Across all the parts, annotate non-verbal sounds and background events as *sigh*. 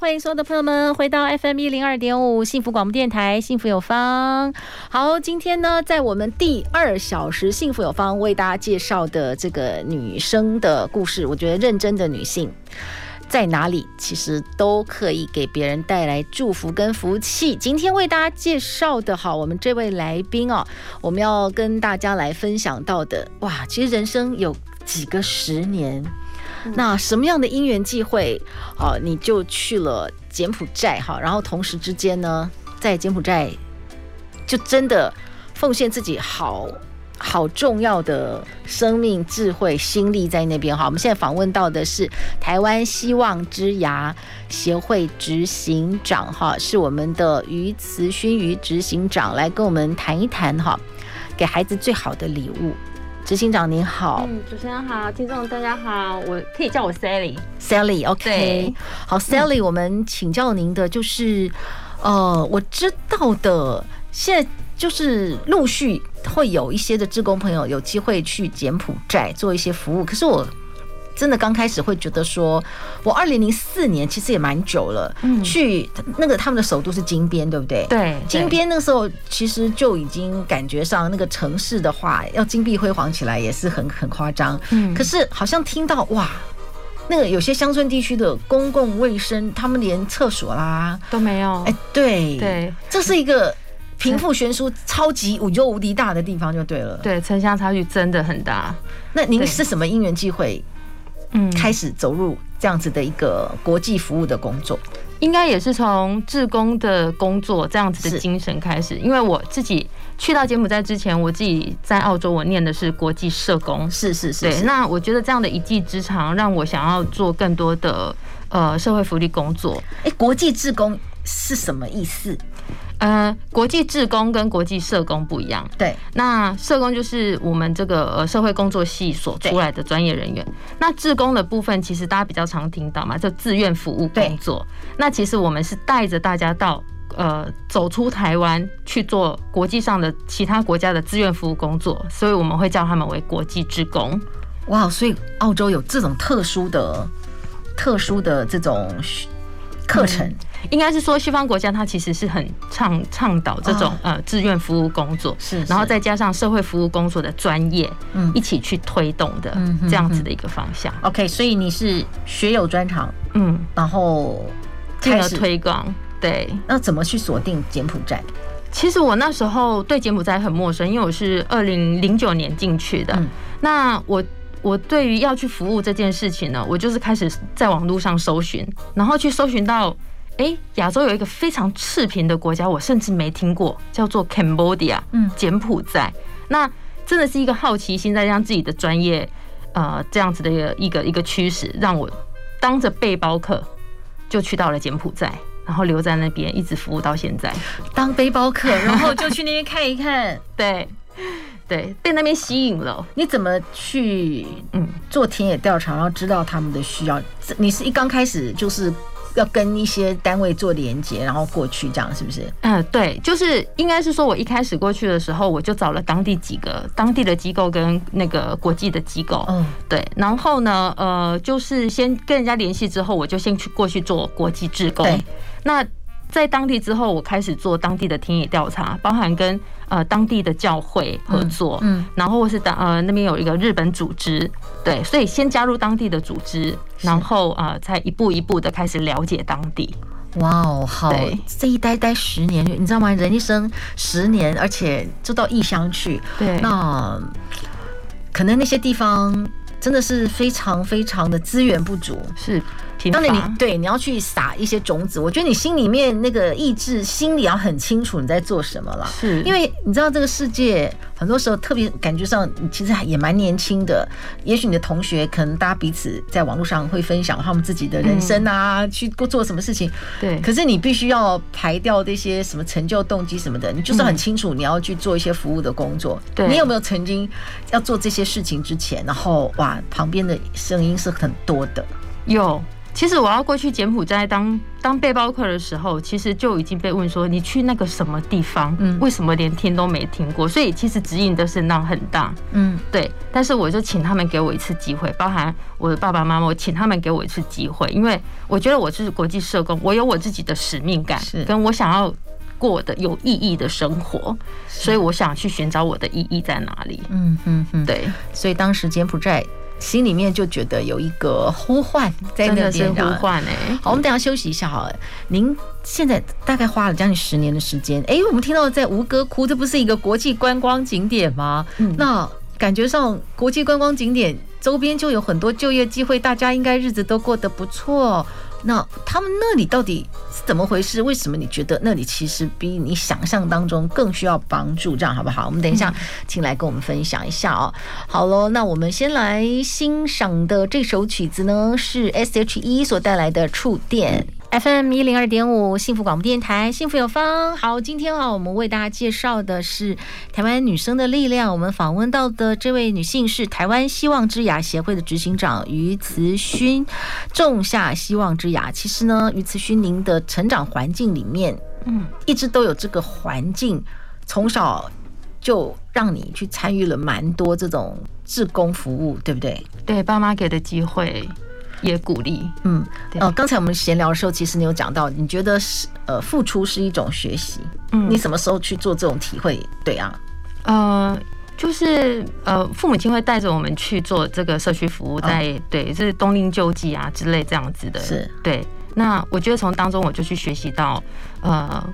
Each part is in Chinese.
欢迎所有的朋友们回到 FM 一零二点五幸福广播电台，幸福有方。好，今天呢，在我们第二小时幸福有方为大家介绍的这个女生的故事，我觉得认真的女性在哪里，其实都可以给别人带来祝福跟福气。今天为大家介绍的好，我们这位来宾哦，我们要跟大家来分享到的，哇，其实人生有几个十年。那什么样的因缘际会，哦，你就去了柬埔寨哈，然后同时之间呢，在柬埔寨就真的奉献自己好好重要的生命智慧心力在那边哈。我们现在访问到的是台湾希望之牙协会执行长哈，是我们的于慈勋于执行长来跟我们谈一谈哈，给孩子最好的礼物。执行长您好，嗯，主持人好，听众大家好，我可以叫我 Sally，Sally，OK，好，Sally，我们请教您的就是，呃，我知道的，现在就是陆续会有一些的志工朋友有机会去柬埔寨做一些服务，可是我。真的刚开始会觉得说，我二零零四年其实也蛮久了，嗯，去那个他们的首都是金边，对不对？对，金边那个时候其实就已经感觉上那个城市的话，要金碧辉煌起来也是很很夸张。嗯，可是好像听到哇，那个有些乡村地区的公共卫生，他们连厕所啦都没有。哎，对对，这是一个贫富悬殊超级无忧无敌大的地方，就对了。对，城乡差距真的很大。那您是什么因缘际会？嗯，开始走入这样子的一个国际服务的工作，应该也是从志工的工作这样子的精神开始。因为我自己去到柬埔寨之前，我自己在澳洲，我念的是国际社工，是是是。对，那我觉得这样的一技之长，让我想要做更多的呃社会福利工作。哎，国际志工是什么意思？呃，国际志工跟国际社工不一样。对，那社工就是我们这个呃社会工作系所出来的专业人员。那志工的部分，其实大家比较常听到嘛，就志愿服务工作。那其实我们是带着大家到呃走出台湾去做国际上的其他国家的志愿服务工作，所以我们会叫他们为国际志工。哇，所以澳洲有这种特殊的、特殊的这种课程。嗯应该是说，西方国家它其实是很倡倡导这种呃志愿服务工作，是，然后再加上社会服务工作的专业，嗯，一起去推动的这样子的一个方向。OK，所以你是学有专长，嗯，然后进而推广。对，那怎么去锁定柬埔寨？其实我那时候对柬埔寨很陌生，因为我是二零零九年进去的。那我我对于要去服务这件事情呢，我就是开始在网络上搜寻，然后去搜寻到。哎，亚洲有一个非常赤贫的国家，我甚至没听过，叫做 Cambodia，嗯，柬埔寨。那真的是一个好奇心，在让自己的专业，呃，这样子的一个一个一个驱使，让我当着背包客就去到了柬埔寨，然后留在那边一直服务到现在。当背包客，*laughs* 然后就去那边看一看，*laughs* 对对，被那边吸引了。你怎么去嗯做田野调查，然后知道他们的需要？你是一刚开始就是。要跟一些单位做连接，然后过去，这样是不是？嗯，对，就是应该是说，我一开始过去的时候，我就找了当地几个当地的机构跟那个国际的机构，嗯，对，然后呢，呃，就是先跟人家联系之后，我就先去过去做国际志工，对，那。在当地之后，我开始做当地的田野调查，包含跟呃当地的教会合作，嗯，然后或是当呃那边有一个日本组织，对，所以先加入当地的组织，然后啊，才一步一步的开始了解当地。哇哦，好，这一待待十年，你知道吗？人一生十年，而且就到异乡去，对，那可能那些地方真的是非常非常的资源不足，是。当然你对你要去撒一些种子，我觉得你心里面那个意志，心里要很清楚你在做什么了。是，因为你知道这个世界很多时候特别感觉上，你其实也蛮年轻的。也许你的同学可能大家彼此在网络上会分享他们自己的人生啊，去做什么事情。对。可是你必须要排掉这些什么成就动机什么的，你就是很清楚你要去做一些服务的工作。对。你有没有曾经要做这些事情之前，然后哇，旁边的声音是很多的？有。其实我要过去柬埔寨当当背包客的时候，其实就已经被问说，你去那个什么地方，嗯，为什么连听都没听过？所以其实指引的声浪很大，嗯，对。但是我就请他们给我一次机会，包含我的爸爸妈妈，我请他们给我一次机会，因为我觉得我是国际社工，我有我自己的使命感，跟我想要过的有意义的生活，所以我想去寻找我的意义在哪里。嗯嗯嗯，对。所以当时柬埔寨。心里面就觉得有一个呼唤在那边，是呼唤哎。好，我们等下休息一下好了。您现在大概花了将近十年的时间，哎，我们听到在吴哥窟，这不是一个国际观光景点吗？嗯，那感觉上国际观光景点周边就有很多就业机会，大家应该日子都过得不错。那他们那里到底是怎么回事？为什么你觉得那里其实比你想象当中更需要帮助？这样好不好？我们等一下请来跟我们分享一下哦。好喽，那我们先来欣赏的这首曲子呢，是 S.H.E 所带来的《触电》。FM 一零二点五，幸福广播电台，幸福有方。好，今天啊，我们为大家介绍的是台湾女生的力量。我们访问到的这位女性是台湾希望之牙协会的执行长于慈勋。种下希望之牙，其实呢，于慈勋，您的成长环境里面，嗯，一直都有这个环境，从小就让你去参与了蛮多这种志工服务，对不对？对，爸妈给的机会。也鼓励，嗯，哦，刚才我们闲聊的时候，其实你有讲到，你觉得是呃，付出是一种学习，嗯，你什么时候去做这种体会？对啊，呃，就是呃，父母亲会带着我们去做这个社区服务，在对，就是冬令救济啊之类这样子的，是。对。那我觉得从当中我就去学习到，呃，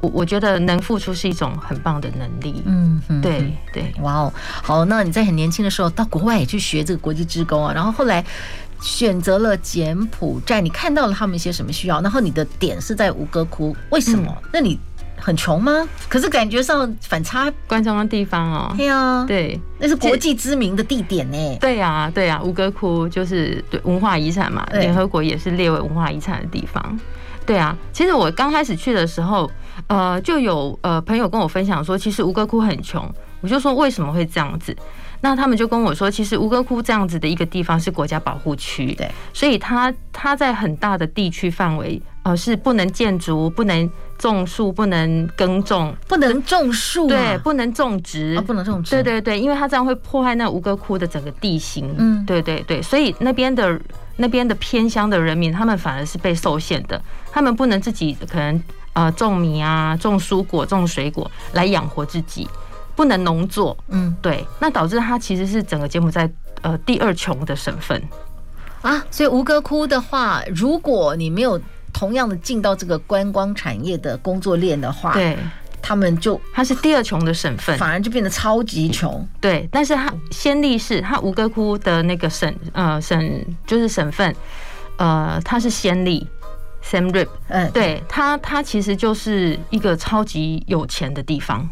我我觉得能付出是一种很棒的能力，嗯，对对，哇哦，好，那你在很年轻的时候到国外也去学这个国际职工啊，然后后来。选择了柬埔寨，你看到了他们一些什么需要？然后你的点是在吴哥窟，为什么？嗯、那你很穷吗？可是感觉上反差观众的地方哦。对啊，对，那是国际知名的地点呢。对啊，对啊，吴哥窟就是对文化遗产嘛，联合国也是列为文化遗产的地方。对啊，其实我刚开始去的时候，呃，就有呃朋友跟我分享说，其实吴哥窟很穷。我就说为什么会这样子？那他们就跟我说，其实吴哥窟这样子的一个地方是国家保护区，对，所以它它在很大的地区范围，呃，是不能建筑、不能种树、不能耕种、不能种树，对，不能种植，不能种植，对对对，因为它这样会破坏那吴哥窟的整个地形，嗯，对对对，所以那边的那边的偏乡的人民，他们反而是被受限的，他们不能自己可能呃种米啊、种蔬果、种水果来养活自己。不能农作，嗯，对，那导致它其实是整个柬埔寨呃第二穷的省份啊。所以吴哥窟的话，如果你没有同样的进到这个观光产业的工作链的话，对，他们就它是第二穷的省份，反而就变得超级穷。对，但是它先例是它吴哥窟的那个省呃省就是省份呃它是先例 Siem Reap，嗯，对，它它其实就是一个超级有钱的地方。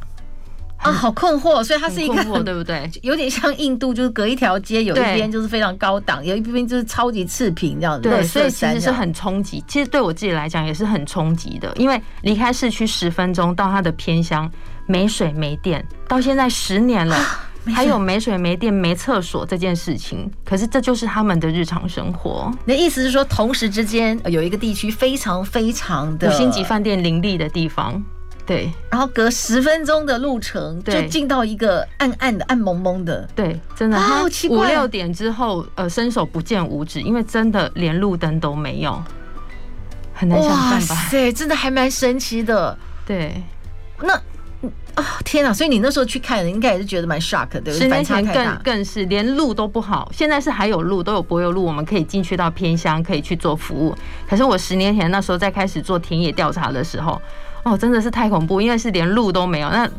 啊，好困惑，所以它是一个 *laughs* 对不对？有点像印度，就是隔一条街，有一边就是非常高档，有一边就是超级次品这样子。对，所以其实是很冲击。其实对我自己来讲也是很冲击的，因为离开市区十分钟到它的偏乡，没水没电，到现在十年了，还有没水没电没厕所这件事情。可是这就是他们的日常生活。你的意思是说，同时之间有一个地区非常非常的五星级饭店林立的地方。对，然后隔十分钟的路程就进到一个暗暗的、暗蒙蒙的。对，真的，好奇怪。五六点之后，呃，伸手不见五指，因为真的连路灯都没有，很难想象吧？哇塞，真的还蛮神奇的。对，那啊、哦，天哪！所以你那时候去看，应该也是觉得蛮 shock 的？十年前更更是连路都不好，现在是还有路，都有柏油路，我们可以进去到偏乡，可以去做服务。可是我十年前那时候在开始做田野调查的时候。哦，真的是太恐怖，因为是连路都没有，那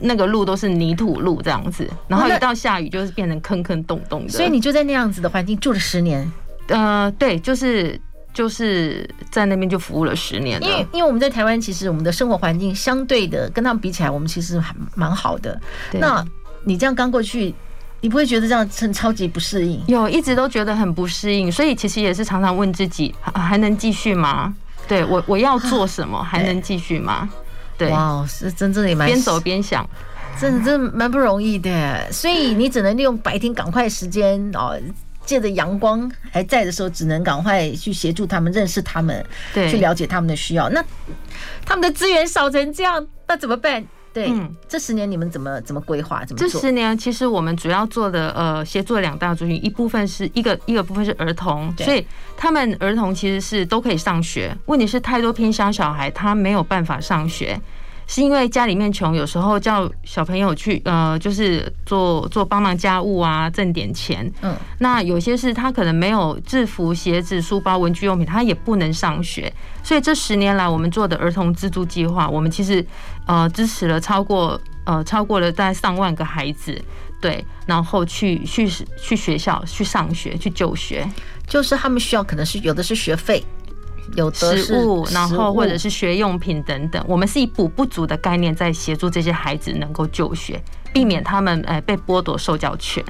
那个路都是泥土路这样子，然后一到下雨就是变成坑坑洞洞的。所以你就在那样子的环境住了十年？呃，对，就是就是在那边就服务了十年了。因为因为我们在台湾，其实我们的生活环境相对的跟他们比起来，我们其实还蛮好的。那你这样刚过去，你不会觉得这样超级不适应？有，一直都觉得很不适应，所以其实也是常常问自己，还能继续吗？对我，我要做什么？*laughs* 还能继续吗？对，哇，是真正的也蛮边走边想，真的真的蛮不容易的。所以你只能利用白天赶快时间哦。借着阳光还在的时候，只能赶快去协助他们认识他们，对，去了解他们的需要。那他们的资源少成这样，那怎么办？对，嗯，这十年你们怎么怎么规划？怎么做？这十年其实我们主要做的呃，协作两大族群，一部分是一个一个部分是儿童，所以他们儿童其实是都可以上学。问题是太多偏乡小孩他没有办法上学。是因为家里面穷，有时候叫小朋友去，呃，就是做做帮忙家务啊，挣点钱。嗯，那有些是他可能没有制服、鞋子、书包、文具用品，他也不能上学。所以这十年来，我们做的儿童资助计划，我们其实呃支持了超过呃超过了大概上万个孩子，对，然后去去去学校去上学去就学，就是他们需要可能是有的是学费。有食物，然后或者是学用品等等，我们是以补不足的概念在协助这些孩子能够就学，避免他们诶被剥夺受教权。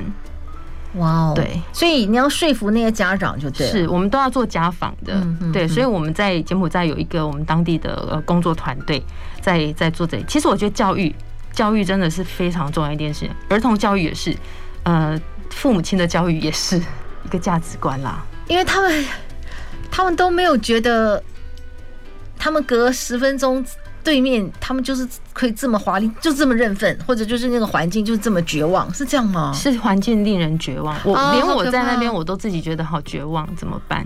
哇哦，对，所以你要说服那些家长就对，是我们都要做家访的，对，所以我们在柬埔寨有一个我们当地的呃工作团队在在做这里。其实我觉得教育教育真的是非常重要一件事，儿童教育也是，呃，父母亲的教育也是一个价值观啦，因为他们。他们都没有觉得，他们隔十分钟对面，他们就是可以这么华丽，就这么认份，或者就是那个环境就是这么绝望，是这样吗？是环境令人绝望，我连我在那边我都自己觉得好绝望，怎么办？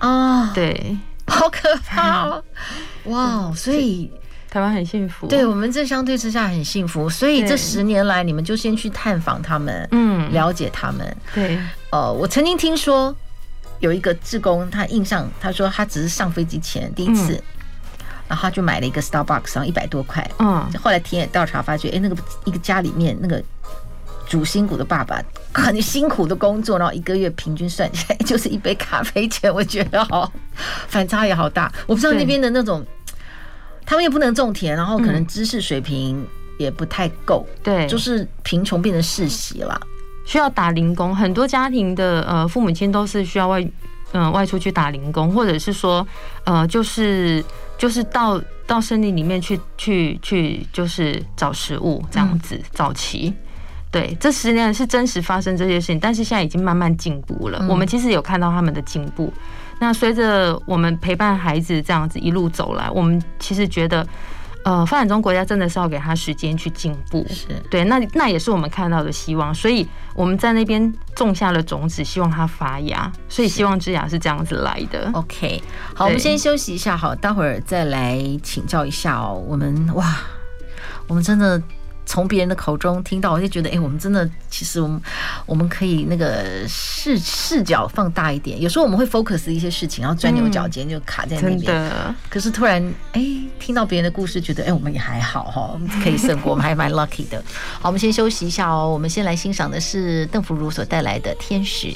啊，对，好可怕哦！*laughs* 哇，所以台湾很幸福，对我们这相对之下很幸福，所以这十年来你们就先去探访他们，嗯，了解他们，对，呃，我曾经听说。有一个志工，他印象，他说他只是上飞机前第一次，嗯、然后他就买了一个 Starbucks，然后一百多块。嗯，后来田野调查发觉，哎，那个一个家里面那个主心骨的爸爸很辛苦的工作，然后一个月平均算起来就是一杯咖啡钱，我觉得好反差也好大。我不知道那边的那种，他们也不能种田，然后可能知识水平也不太够，对，就是贫穷变成世袭了。需要打零工，很多家庭的呃父母亲都是需要外嗯、呃、外出去打零工，或者是说呃就是就是到到森林里面去去去就是找食物这样子。早期对，这十年是真实发生这些事情，但是现在已经慢慢进步了。我们其实有看到他们的进步。那随着我们陪伴孩子这样子一路走来，我们其实觉得。呃，发展中国家真的是要给他时间去进步，是对，那那也是我们看到的希望，所以我们在那边种下了种子，希望它发芽，所以希望之芽是这样子来的。OK，好，我们先休息一下，好，待会儿再来请教一下哦。我们哇，我们真的。从别人的口中听到，我就觉得，哎、欸，我们真的，其实我们我们可以那个视视角放大一点。有时候我们会 focus 一些事情，然后钻牛角尖，就卡在那边。嗯、可是突然，哎、欸，听到别人的故事，觉得，哎、欸，我们也还好哈，可以胜过，我们还蛮 lucky 的。好，我们先休息一下哦。我们先来欣赏的是邓福如所带来的《天使》。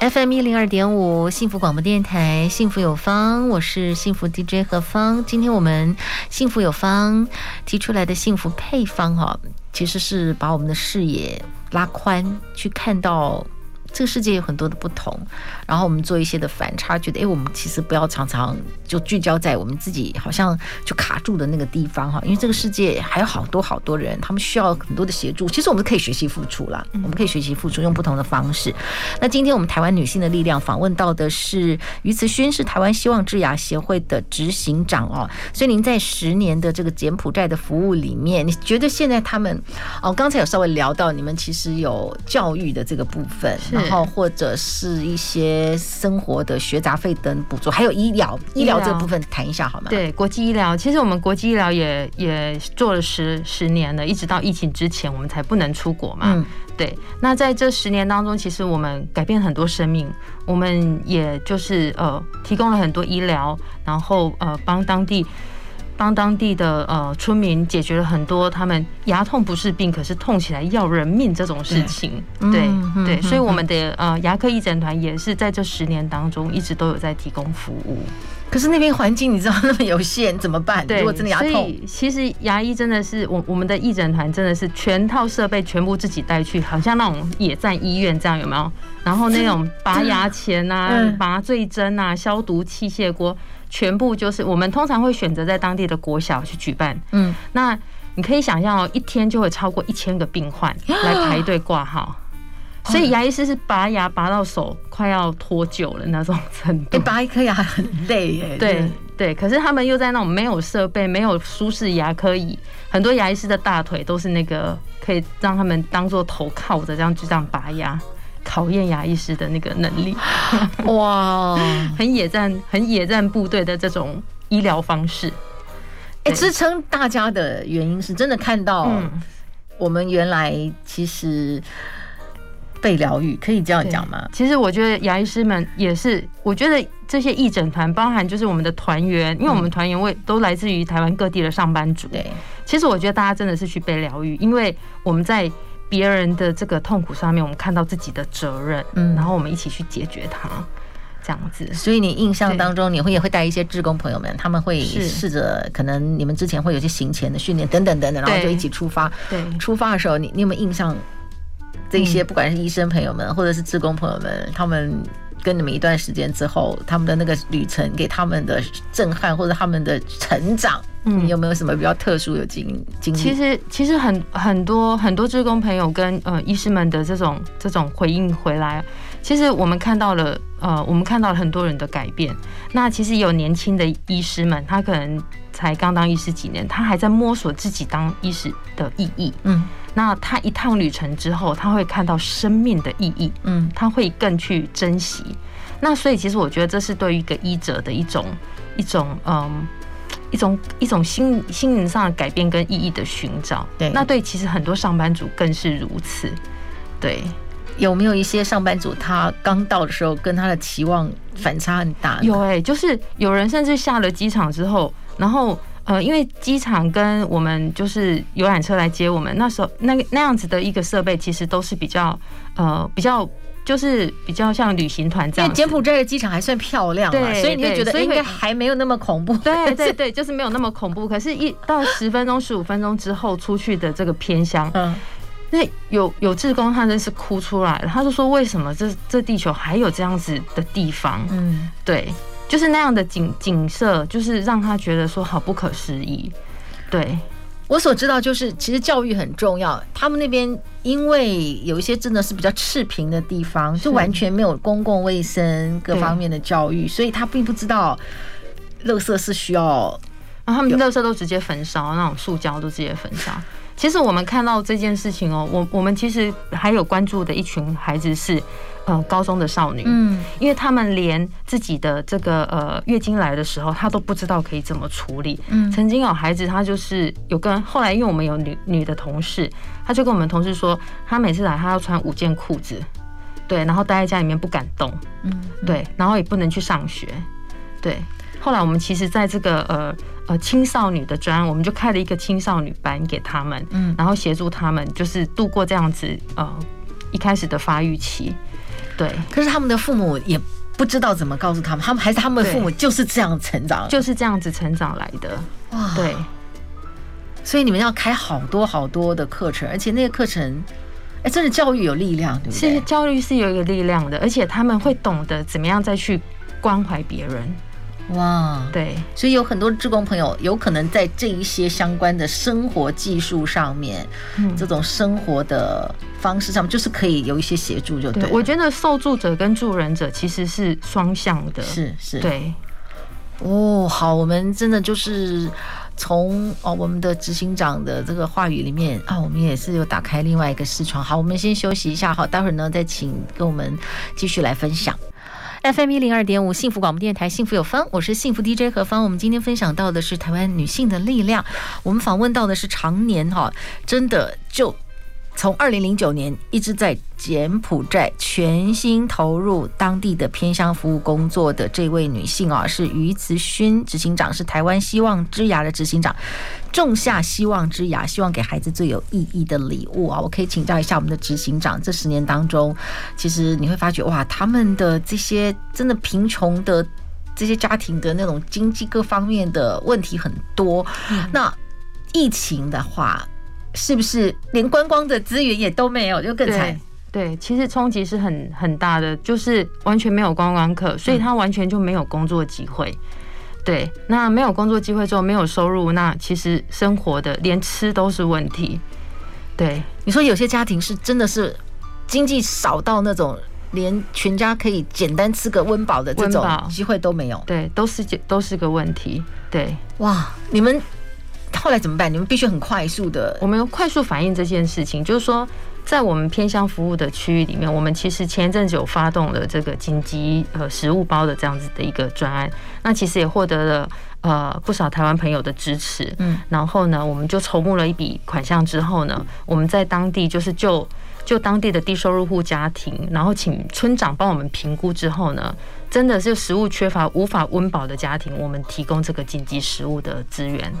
FM 一零二点五，幸福广播电台，幸福有方，我是幸福 DJ 何芳。今天我们幸福有方提出来的幸福配方哈，其实是把我们的视野拉宽，去看到。这个世界有很多的不同，然后我们做一些的反差，觉得哎，我们其实不要常常就聚焦在我们自己好像就卡住的那个地方哈，因为这个世界还有好多好多人，他们需要很多的协助。其实我们可以学习付出啦，我们可以学习付出，用不同的方式。那今天我们台湾女性的力量访问到的是于慈勋，是台湾希望之牙协会的执行长哦。所以您在十年的这个柬埔寨的服务里面，你觉得现在他们哦，刚才有稍微聊到你们其实有教育的这个部分。然后或者是一些生活的学杂费等补助，还有医疗医疗这部分谈一下好吗？对，国际医疗，其实我们国际医疗也也做了十十年了，一直到疫情之前，我们才不能出国嘛。嗯，对。那在这十年当中，其实我们改变很多生命，我们也就是呃提供了很多医疗，然后呃帮当地帮当地的呃村民解决了很多他们牙痛不是病，可是痛起来要人命这种事情。对对，对，所以我们的呃牙科义诊团也是在这十年当中一直都有在提供服务。可是那边环境你知道那么有限，怎么办？对，如果真的牙痛，所以其实牙医真的是我我们的义诊团真的是全套设备全部自己带去，好像那种野战医院这样有没有？然后那种拔牙钳啊、麻醉针啊、消毒器械锅。全部就是我们通常会选择在当地的国小去举办，嗯，那你可以想象哦，一天就会超过一千个病患 *gasps* 来排队挂号，所以牙医师是拔牙拔到手快要脱臼了那种程度。*laughs* 拔一颗牙很累耶。对对，可是他们又在那种没有设备、没有舒适牙科椅，很多牙医师的大腿都是那个可以让他们当做头靠着这样就这样拔牙。考验牙医师的那个能力，*laughs* 哇，*laughs* 很野战、很野战部队的这种医疗方式。哎，支撑大家的原因是真的看到，我们原来其实被疗愈，可以这样讲吗？其实我觉得牙医师们也是，我觉得这些义诊团，包含就是我们的团员，因为我们团员为都来自于台湾各地的上班族。对，其实我觉得大家真的是去被疗愈，因为我们在。别人的这个痛苦上面，我们看到自己的责任，嗯，然后我们一起去解决它，这样子。所以你印象当中，你会也会带一些志工朋友们，他们会试着，可能你们之前会有些行前的训练等等等等，然后就一起出发。对，出发的时候，你你有没有印象？这些不管是医生朋友们，或者是志工朋友们，他们。跟你们一段时间之后，他们的那个旅程给他们的震撼或者他们的成长，嗯，你有没有什么比较特殊的经经历？其实其实很很多很多职工朋友跟呃医师们的这种这种回应回来，其实我们看到了呃我们看到了很多人的改变。那其实有年轻的医师们，他可能才刚当医师几年，他还在摸索自己当医师的意义，嗯。那他一趟旅程之后，他会看到生命的意义，嗯，他会更去珍惜。那所以，其实我觉得这是对于一个医者的一种一种嗯一种一种心心灵上的改变跟意义的寻找。对，那对其实很多上班族更是如此。对，有没有一些上班族他刚到的时候跟他的期望反差很大？有哎、欸，就是有人甚至下了机场之后，然后。呃，因为机场跟我们就是游览车来接我们，那时候那个那样子的一个设备，其实都是比较呃比较就是比较像旅行团这样。因为柬埔寨的机场还算漂亮，对，所以你会觉得应该还没有那么恐怖。对对对，就是没有那么恐怖。可是，一到十分钟、十五分钟之后出去的这个偏乡，嗯，那有有志工他真是哭出来了，他就说：“为什么这这地球还有这样子的地方？”嗯，对。就是那样的景景色，就是让他觉得说好不可思议。对，我所知道，就是其实教育很重要。他们那边因为有一些真的是比较赤贫的地方，就完全没有公共卫生各方面的教育，所以他并不知道，垃圾是需要，然后他们垃圾都直接焚烧，那种塑胶都直接焚烧。其实我们看到这件事情哦，我我们其实还有关注的一群孩子是。呃，高中的少女，嗯，因为他们连自己的这个呃月经来的时候，她都不知道可以怎么处理。嗯，曾经有孩子，他就是有跟后来，因为我们有女女的同事，她就跟我们同事说，她每次来，她要穿五件裤子，对，然后待在家里面不敢动，嗯，对，然后也不能去上学，对。后来我们其实在这个呃呃青少女的专，我们就开了一个青少女班给他们，嗯，然后协助他们就是度过这样子呃一开始的发育期。对，可是他们的父母也不知道怎么告诉他们，他们还是他们的父母就是这样成长，就是这样子成长来的。哇，对，所以你们要开好多好多的课程，而且那个课程，哎，真的教育有力量，对不对？是教育是有一个力量的，而且他们会懂得怎么样再去关怀别人。哇，对，所以有很多志工朋友有可能在这一些相关的生活技术上面，嗯，这种生活的方式上面，就是可以有一些协助，就对。我觉得受助者跟助人者其实是双向的，是是，对。哦，好，我们真的就是从哦我们的执行长的这个话语里面啊，我们也是有打开另外一个视窗。好，我们先休息一下，好，待会儿呢再请跟我们继续来分享。FM 一零二点五幸福广播电台，幸福有方，我是幸福 DJ 何方。我们今天分享到的是台湾女性的力量。我们访问到的是常年哈，真的就从二零零九年一直在柬埔寨全心投入当地的偏乡服务工作的这位女性啊，是于慈勋执行长，是台湾希望之牙的执行长。种下希望之牙，希望给孩子最有意义的礼物啊！我可以请教一下我们的执行长，这十年当中，其实你会发觉哇，他们的这些真的贫穷的这些家庭的那种经济各方面的问题很多。那疫情的话，是不是连观光的资源也都没有，就更惨？对，其实冲击是很很大的，就是完全没有观光客，所以他完全就没有工作机会。对，那没有工作机会之后没有收入，那其实生活的连吃都是问题。对，你说有些家庭是真的是经济少到那种连全家可以简单吃个温饱的这种机会都没有。对，都是都是个问题。对，哇，你们后来怎么办？你们必须很快速的，我们要快速反应这件事情，就是说。在我们偏乡服务的区域里面，我们其实前一阵子有发动了这个紧急呃食物包的这样子的一个专案，那其实也获得了呃不少台湾朋友的支持。嗯，然后呢，我们就筹募了一笔款项之后呢，我们在当地就是就就当地的低收入户家庭，然后请村长帮我们评估之后呢，真的是食物缺乏无法温饱的家庭，我们提供这个紧急食物的资源。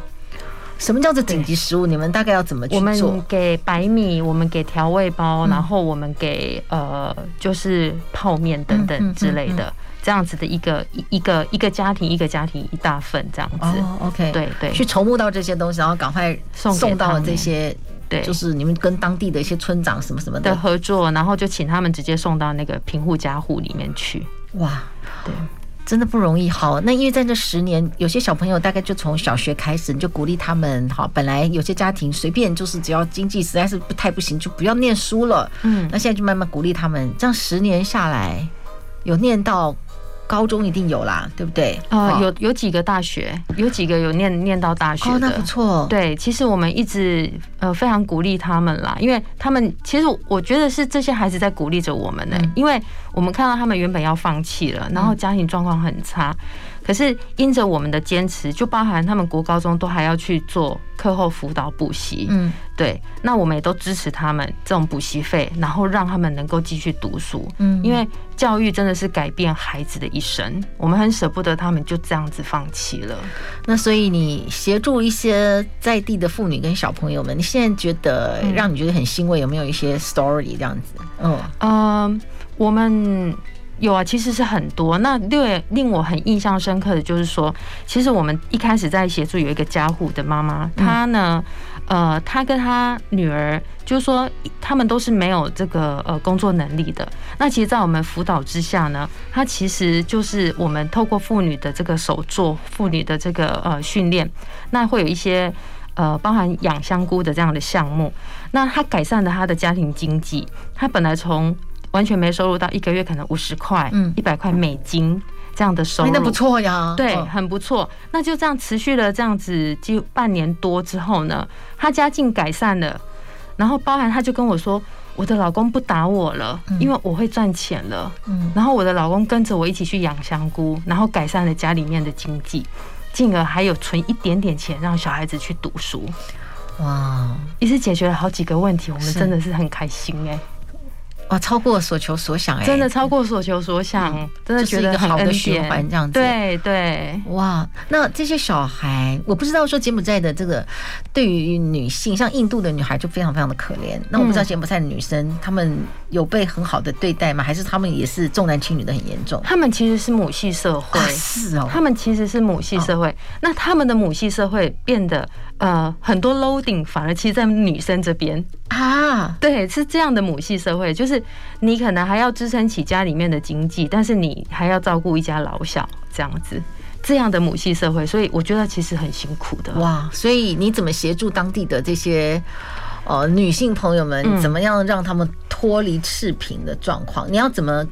什么叫做紧急食物？你们大概要怎么去做？我们给白米，我们给调味包，然后我们给呃，就是泡面等等之类的，这样子的一个一一个一个家庭一个家庭一大份这样子。哦，OK，对对，去筹募到这些东西，然后赶快送送到这些，对，就是你们跟当地的一些村长什么什么的合作，然后就请他们直接送到那个贫户家户里面去。哇，对。真的不容易。好，那因为在这十年，有些小朋友大概就从小学开始，你就鼓励他们。好，本来有些家庭随便就是只要经济实在是不太不行，就不要念书了。嗯，那现在就慢慢鼓励他们。这样十年下来，有念到。高中一定有啦，对不对？啊，有有几个大学，有几个有念念到大学的，哦，那不错。对，其实我们一直呃非常鼓励他们啦，因为他们其实我觉得是这些孩子在鼓励着我们呢，因为我们看到他们原本要放弃了，然后家庭状况很差。可是因着我们的坚持，就包含他们国高中都还要去做课后辅导补习，嗯，对，那我们也都支持他们这种补习费，然后让他们能够继续读书，嗯，因为教育真的是改变孩子的一生，我们很舍不得他们就这样子放弃了。那所以你协助一些在地的妇女跟小朋友们，你现在觉得让你觉得很欣慰，有没有一些 story 这样子？嗯，嗯，我们。有啊，其实是很多。那令令我很印象深刻的就是说，其实我们一开始在协助有一个家户的妈妈，她呢，呃，她跟她女儿，就是说他们都是没有这个呃工作能力的。那其实，在我们辅导之下呢，她其实就是我们透过妇女的这个手作，妇女的这个呃训练，那会有一些呃包含养香菇的这样的项目，那她改善了她的家庭经济。她本来从完全没收入到一个月可能五十块、一百块美金这样的收入，那不错呀。对，很不错。那就这样持续了这样子就半年多之后呢，他家境改善了，然后包含他就跟我说，我的老公不打我了，因为我会赚钱了。嗯，然后我的老公跟着我一起去养香菇，然后改善了家里面的经济，进而还有存一点点钱让小孩子去读书。哇，一次解决了好几个问题，我们真的是很开心哎。哇，超过所求所想哎，真的超过所求所想，嗯、真的觉得很好的循环这样子。对对，哇，那这些小孩，我不知道说柬埔寨的这个对于女性，像印度的女孩就非常非常的可怜。那我不知道柬埔寨的女生，她们有被很好的对待吗？还是她们也是重男轻女的很严重？她们其实是母系社会，啊、是哦，她们其实是母系社会。哦、那她们的母系社会变得呃很多 loading，反而其实在女生这边啊，对，是这样的母系社会，就是。你可能还要支撑起家里面的经济，但是你还要照顾一家老小这样子，这样的母系社会，所以我觉得其实很辛苦的。哇，所以你怎么协助当地的这些呃女性朋友们，怎么样让他们脱离赤贫的状况？你要怎么？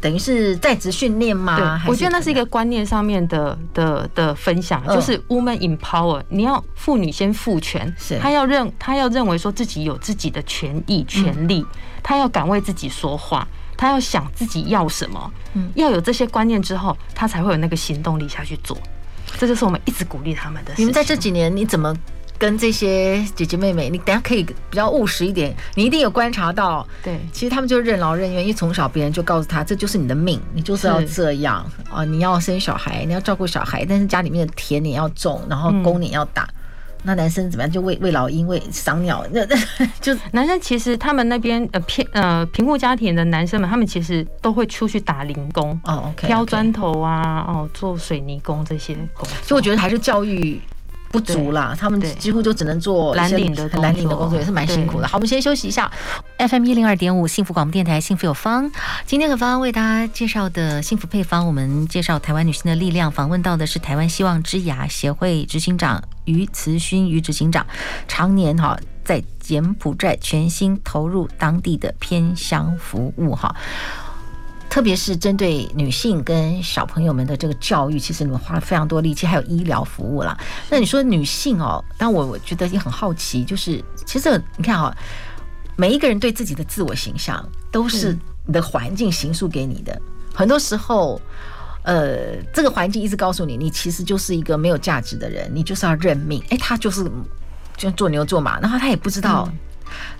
等于是在职训练吗？对，我觉得那是一个观念上面的的的分享，就是 woman empower，你要妇女先赋权，是她要认她要认为说自己有自己的权益权利，她要敢为自己说话，她要想自己要什么，要有这些观念之后，她才会有那个行动力下去做。这就是我们一直鼓励他们的。你们在这几年你怎么跟这些姐姐妹妹，你等下可以比较务实一点，你一定有观察到，对，其实他们就任劳任怨，因为从小别人就告诉他，这就是你的命，你就是要这样啊，你要生小孩，你要照顾小孩，但是家里面的田你要种，然后工你要打。嗯那男生怎么样？就喂喂老鹰、喂赏鸟，那 *laughs* 那就男生其实他们那边呃偏呃贫苦家庭的男生们，他们其实都会出去打零工哦，OK，挑砖头啊，哦，做水泥工这些工。所以我觉得还是教育不足啦，他们几乎就只能做蓝领的蓝领的工作，也是蛮辛苦的。好，我们先休息一下。FM 一零二点五幸福广播电台，幸福有方。今天和方为大家介绍的幸福配方，我们介绍台湾女性的力量。访问到的是台湾希望之牙协会执行长。于慈勋于执行长，常年哈在柬埔寨全心投入当地的偏乡服务哈，特别是针对女性跟小朋友们的这个教育，其实你们花了非常多力气，还有医疗服务啦。那你说女性哦，但我我觉得也很好奇，就是其实你看哈，每一个人对自己的自我形象都是你的环境形塑给你的，很多时候。呃，这个环境一直告诉你，你其实就是一个没有价值的人，你就是要认命。哎，他就是就做牛做马，然后他也不知道，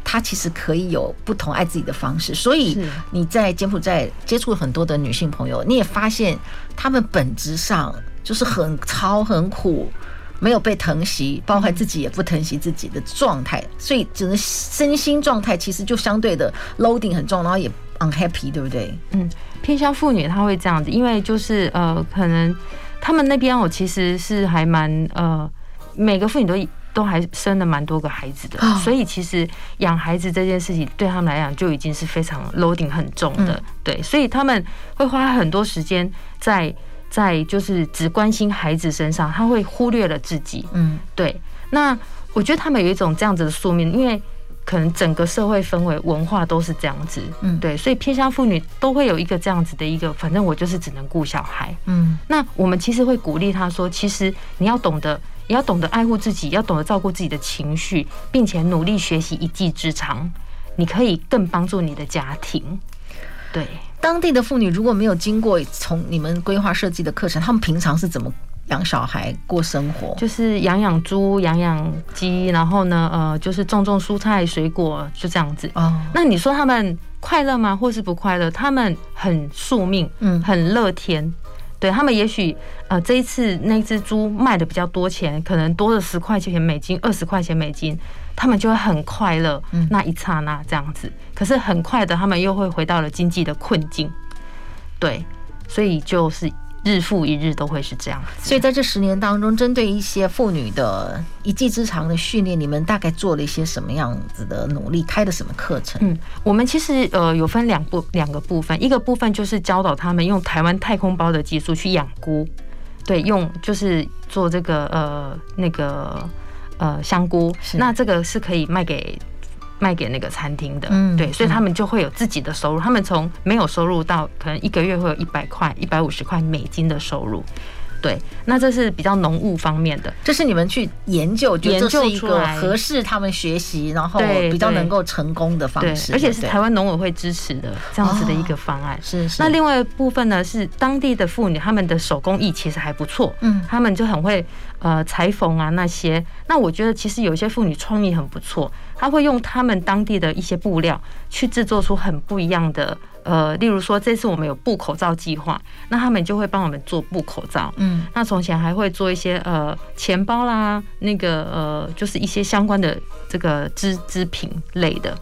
他其实可以有不同爱自己的方式。所以你在柬埔寨接触了很多的女性朋友，你也发现她们本质上就是很操很苦，没有被疼惜，包括自己也不疼惜自己的状态，所以整个身心状态其实就相对的 loading 很重，然后也 unhappy，对不对？嗯。偏向妇女她会这样子，因为就是呃，可能他们那边我其实是还蛮呃，每个妇女都都还生了蛮多个孩子的，所以其实养孩子这件事情对他们来讲就已经是非常 loading 很重的，对，所以他们会花很多时间在在就是只关心孩子身上，他会忽略了自己，嗯，对。那我觉得他们有一种这样子的宿命，因为。可能整个社会氛围、文化都是这样子，嗯，对，所以偏向妇女都会有一个这样子的一个，反正我就是只能顾小孩，嗯，那我们其实会鼓励他说，其实你要懂得，你要懂得爱护自己，要懂得照顾自己的情绪，并且努力学习一技之长，你可以更帮助你的家庭。对，当地的妇女如果没有经过从你们规划设计的课程，他们平常是怎么？养小孩过生活，就是养养猪、养养鸡，然后呢，呃，就是种种蔬菜水果，就这样子。哦，那你说他们快乐吗？或是不快乐？他们很宿命，嗯，很乐天。对他们，也许呃，这一次那只猪卖的比较多钱，可能多了十块钱美金、二十块钱美金，他们就会很快乐。嗯，那一刹那这样子，可是很快的，他们又会回到了经济的困境。对，所以就是。日复一日都会是这样，所以在这十年当中，针对一些妇女的一技之长的训练，你们大概做了一些什么样子的努力？开的什么课程？嗯，我们其实呃有分两部两个部分，一个部分就是教导他们用台湾太空包的技术去养菇，对，用就是做这个呃那个呃香菇，那这个是可以卖给。卖给那个餐厅的，嗯，对，所以他们就会有自己的收入。他们从没有收入到可能一个月会有一百块、一百五十块美金的收入。对，那这是比较农务方面的，这是你们去研究，研究出来合适他们学习，然后比较能够成功的方式，而且是台湾农委会支持的这样子的一个方案。是是。那另外一部分呢，是当地的妇女，她们的手工艺其实还不错，嗯，她们就很会呃裁缝啊那些。那我觉得其实有些妇女创意很不错，她会用她们当地的一些布料去制作出很不一样的。呃，例如说，这次我们有布口罩计划，那他们就会帮我们做布口罩。嗯，那从前还会做一些呃钱包啦，那个呃就是一些相关的这个织织品类的，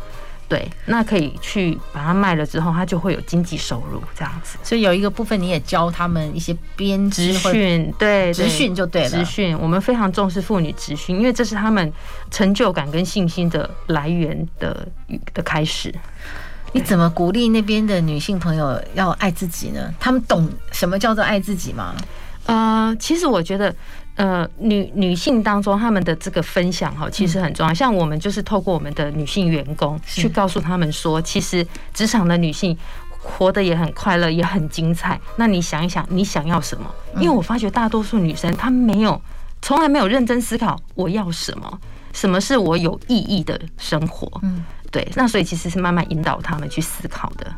对，那可以去把它卖了之后，它就会有经济收入这样子。所以有一个部分你也教他们一些编织训，对，职训就对了。职训，我们非常重视妇女职训，因为这是他们成就感跟信心的来源的的开始。你怎么鼓励那边的女性朋友要爱自己呢？他们懂什么叫做爱自己吗？呃，其实我觉得，呃，女女性当中他们的这个分享哈，其实很重要。像我们就是透过我们的女性员工去告诉他们说，其实职场的女性活得也很快乐，也很精彩。那你想一想，你想要什么？因为我发觉大多数女生她没有，从来没有认真思考我要什么，什么是我有意义的生活。嗯。对，那所以其实是慢慢引导他们去思考的。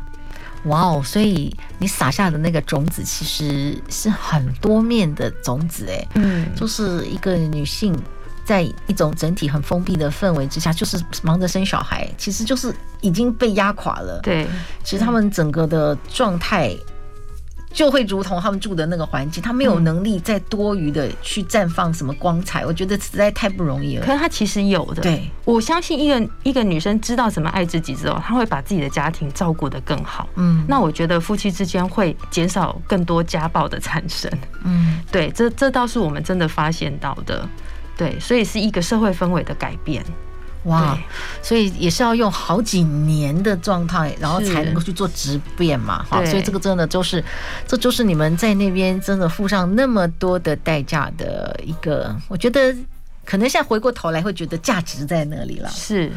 哇哦，所以你撒下的那个种子其实是很多面的种子，哎，嗯，就是一个女性在一种整体很封闭的氛围之下，就是忙着生小孩，其实就是已经被压垮了。对，其实他们整个的状态。就会如同他们住的那个环境，他没有能力再多余的去绽放什么光彩，我觉得实在太不容易了。可是他其实有的，对，我相信一个一个女生知道怎么爱自己之后，她会把自己的家庭照顾得更好。嗯，那我觉得夫妻之间会减少更多家暴的产生。嗯，对，这这倒是我们真的发现到的。对，所以是一个社会氛围的改变。哇，所以也是要用好几年的状态，然后才能够去做质变嘛。哈，所以这个真的就是，这就是你们在那边真的付上那么多的代价的一个，我觉得可能现在回过头来会觉得价值在那里了。是，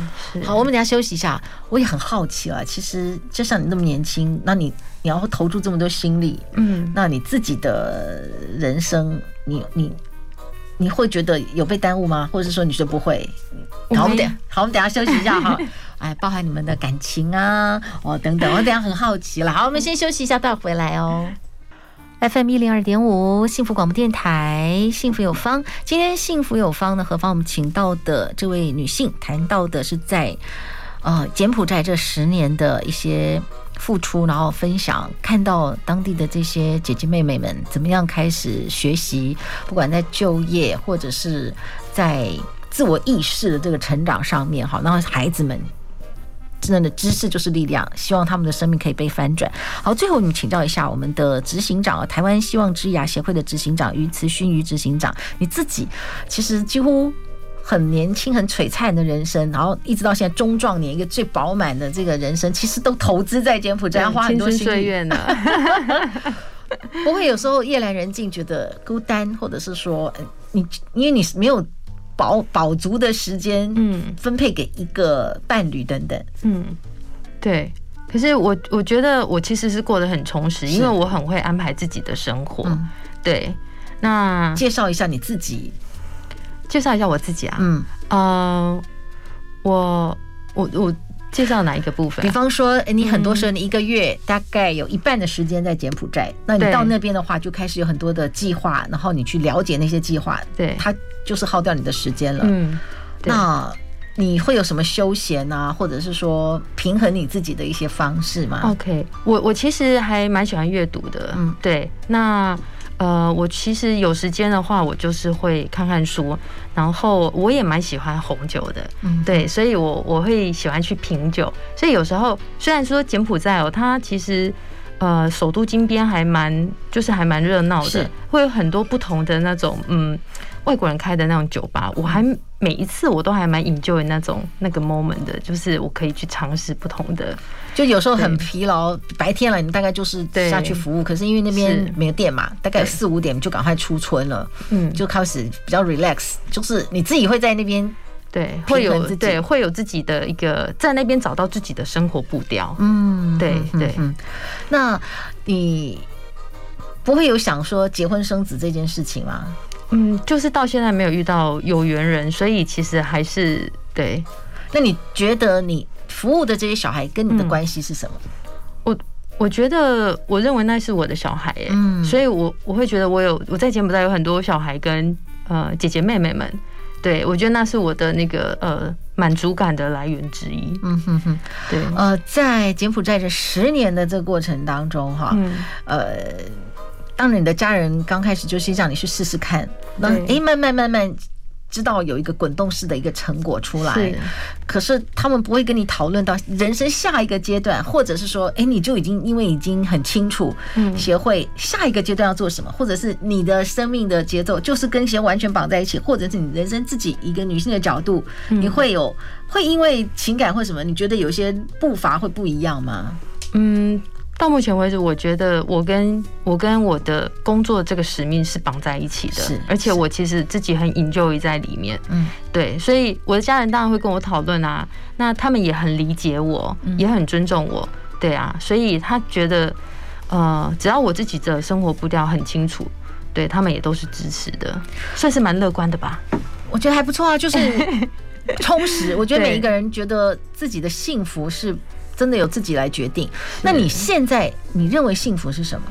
好，我们等下休息一下。我也很好奇啊，其实就像你那么年轻，那你你要投注这么多心力，嗯，那你自己的人生，你你。你会觉得有被耽误吗？或者是说你觉得不会？好，我们等好，我们等下休息一下哈。*laughs* 哎，包含你们的感情啊，哦等等，我等下很好奇了。好，我们先休息一下，待会回来哦。FM 一零二点五，幸福广播电台，幸福有方。今天幸福有方呢，何方我们请到的这位女性，谈到的是在呃柬埔寨这十年的一些。付出，然后分享，看到当地的这些姐姐妹妹们怎么样开始学习，不管在就业或者是在自我意识的这个成长上面，好，然后孩子们真正的知识就是力量，希望他们的生命可以被翻转。好，最后我们请教一下我们的执行长，台湾希望之牙协会的执行长于慈勋于执行长，你自己其实几乎。很年轻、很璀璨的人生，然后一直到现在中壮年，一个最饱满的这个人生，其实都投资在柬埔寨，花很多心血呢。*laughs* 不会有时候夜阑人静，觉得孤单，或者是说，你因为你没有饱饱足的时间，嗯，分配给一个伴侣等等，嗯，对。可是我我觉得我其实是过得很充实，因为我很会安排自己的生活。对，那介绍一下你自己。介绍一下我自己啊，嗯，呃，我我我介绍哪一个部分？比方说，你很多时候你一个月大概有一半的时间在柬埔寨，那你到那边的话，就开始有很多的计划，然后你去了解那些计划，对，它就是耗掉你的时间了。嗯，那你会有什么休闲啊，或者是说平衡你自己的一些方式吗？OK，我我其实还蛮喜欢阅读的，嗯，对，那。呃，我其实有时间的话，我就是会看看书，然后我也蛮喜欢红酒的，嗯，对，所以我我会喜欢去品酒，所以有时候虽然说柬埔寨哦，它其实呃首都金边还蛮就是还蛮热闹的，会有很多不同的那种嗯。外国人开的那种酒吧，我还每一次我都还蛮 enjoy 那种那个 moment 的，就是我可以去尝试不同的。就有时候很疲劳，白天了你大概就是下去服务，可是因为那边没有电嘛，大概四五点就赶快出村了，嗯，就开始比较 relax，就是你自己会在那边对会有对会有自己的一个在那边找到自己的生活步调，嗯，对对，嗯，那你不会有想说结婚生子这件事情吗？嗯，就是到现在没有遇到有缘人，所以其实还是对。那你觉得你服务的这些小孩跟你的关系是什么？嗯、我我觉得，我认为那是我的小孩，嗯，所以我我会觉得我有我在柬埔寨有很多小孩跟呃姐姐妹妹们，对我觉得那是我的那个呃满足感的来源之一。嗯哼哼，对，呃，在柬埔寨这十年的这个过程当中，哈，呃。当你的家人刚开始就是让你去试试看，那哎，慢慢慢慢知道有一个滚动式的一个成果出来，可是他们不会跟你讨论到人生下一个阶段，或者是说，哎，你就已经因为已经很清楚，协会下一个阶段要做什么，或者是你的生命的节奏就是跟钱完全绑在一起，或者是你人生自己一个女性的角度，你会有会因为情感或什么，你觉得有些步伐会不一样吗？嗯。到目前为止，我觉得我跟我跟我的工作这个使命是绑在一起的，是，而且我其实自己很 enjoy 在里面，嗯，对，所以我的家人当然会跟我讨论啊，那他们也很理解我，也很尊重我，对啊，所以他觉得，呃，只要我自己的生活步调很清楚，对他们也都是支持的，算是蛮乐观的吧。我觉得还不错啊，就是 *laughs* 充实。我觉得每一个人觉得自己的幸福是。真的由自己来决定。那你现在你认为幸福是什么？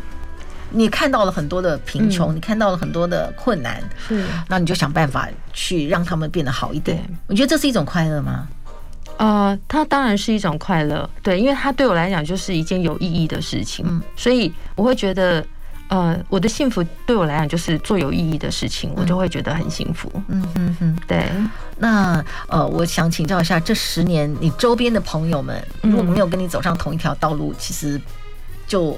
你看到了很多的贫穷，嗯、你看到了很多的困难，是，那你就想办法去让他们变得好一点。我觉得这是一种快乐吗？呃，它当然是一种快乐，对，因为它对我来讲就是一件有意义的事情，嗯，所以我会觉得。呃，我的幸福对我来讲就是做有意义的事情，我就会觉得很幸福。嗯嗯嗯，对。那呃，我想请教一下，这十年你周边的朋友们，如果没有跟你走上同一条道路，其实就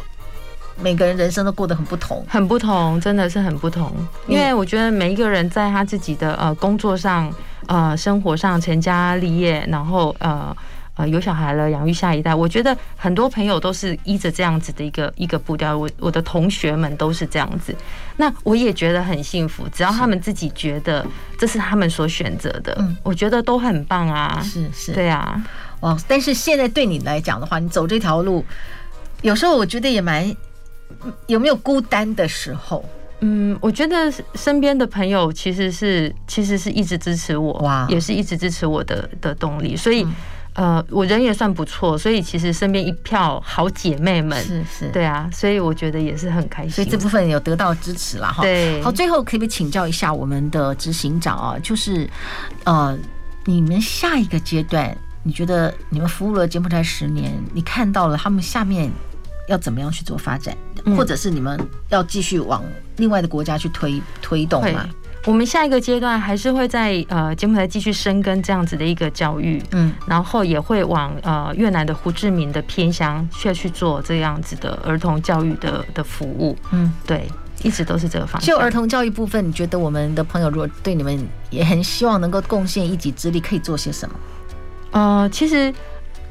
每个人人生都过得很不同，很不同，真的是很不同。因为我觉得每一个人在他自己的呃工作上、呃生活上成家立业，然后呃。呃，有小孩了，养育下一代。我觉得很多朋友都是依着这样子的一个一个步调。我我的同学们都是这样子，那我也觉得很幸福。只要他们自己觉得这是他们所选择的，嗯，我觉得都很棒啊。是是，对啊。哇！但是现在对你来讲的话，你走这条路，有时候我觉得也蛮有没有孤单的时候？嗯，我觉得身边的朋友其实是其实是一直支持我，哇，也是一直支持我的的动力，所以。呃，我人也算不错，所以其实身边一票好姐妹们，是是，对啊，所以我觉得也是很开心。所以这部分有得到支持了哈。对，好，最后可不可以请教一下我们的执行长啊？就是呃，你们下一个阶段，你觉得你们服务了柬埔寨十年，你看到了他们下面要怎么样去做发展，嗯、或者是你们要继续往另外的国家去推推动吗？我们下一个阶段还是会在呃柬埔寨继续深耕这样子的一个教育，嗯，然后也会往呃越南的胡志明的偏乡去去做这样子的儿童教育的的服务，嗯，对，一直都是这个方向。就儿童教育部分，你觉得我们的朋友如果对你们也很希望能够贡献一己之力，可以做些什么？呃，其实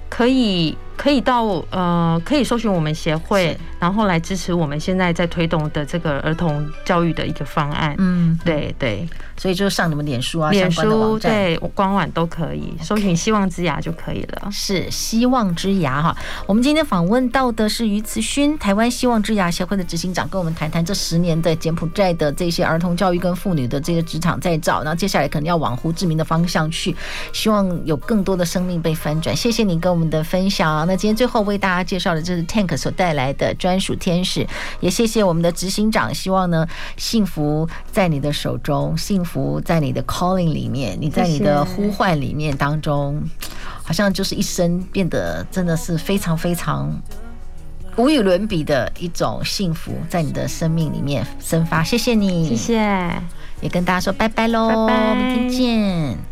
可以。可以到呃，可以搜寻我们协会，然后来支持我们现在在推动的这个儿童教育的一个方案。嗯，对对，所以就上你们脸书啊，脸书对官网都可以搜寻“希望之牙”就可以了。是希望之牙哈。我们今天访问到的是于慈勋，台湾希望之牙协会的执行长，跟我们谈谈这十年的柬埔寨的这些儿童教育跟妇女的这个职场再造。然后接下来可能要往胡志明的方向去，希望有更多的生命被翻转。谢谢你跟我们的分享。那今天最后为大家介绍的，就是 Tank 所带来的专属天使，也谢谢我们的执行长。希望呢，幸福在你的手中，幸福在你的 calling 里面，你在你的呼唤里面当中，好像就是一生变得真的是非常非常无与伦比的一种幸福，在你的生命里面生发。谢谢你，谢谢，也跟大家说拜拜喽，拜拜，明天见。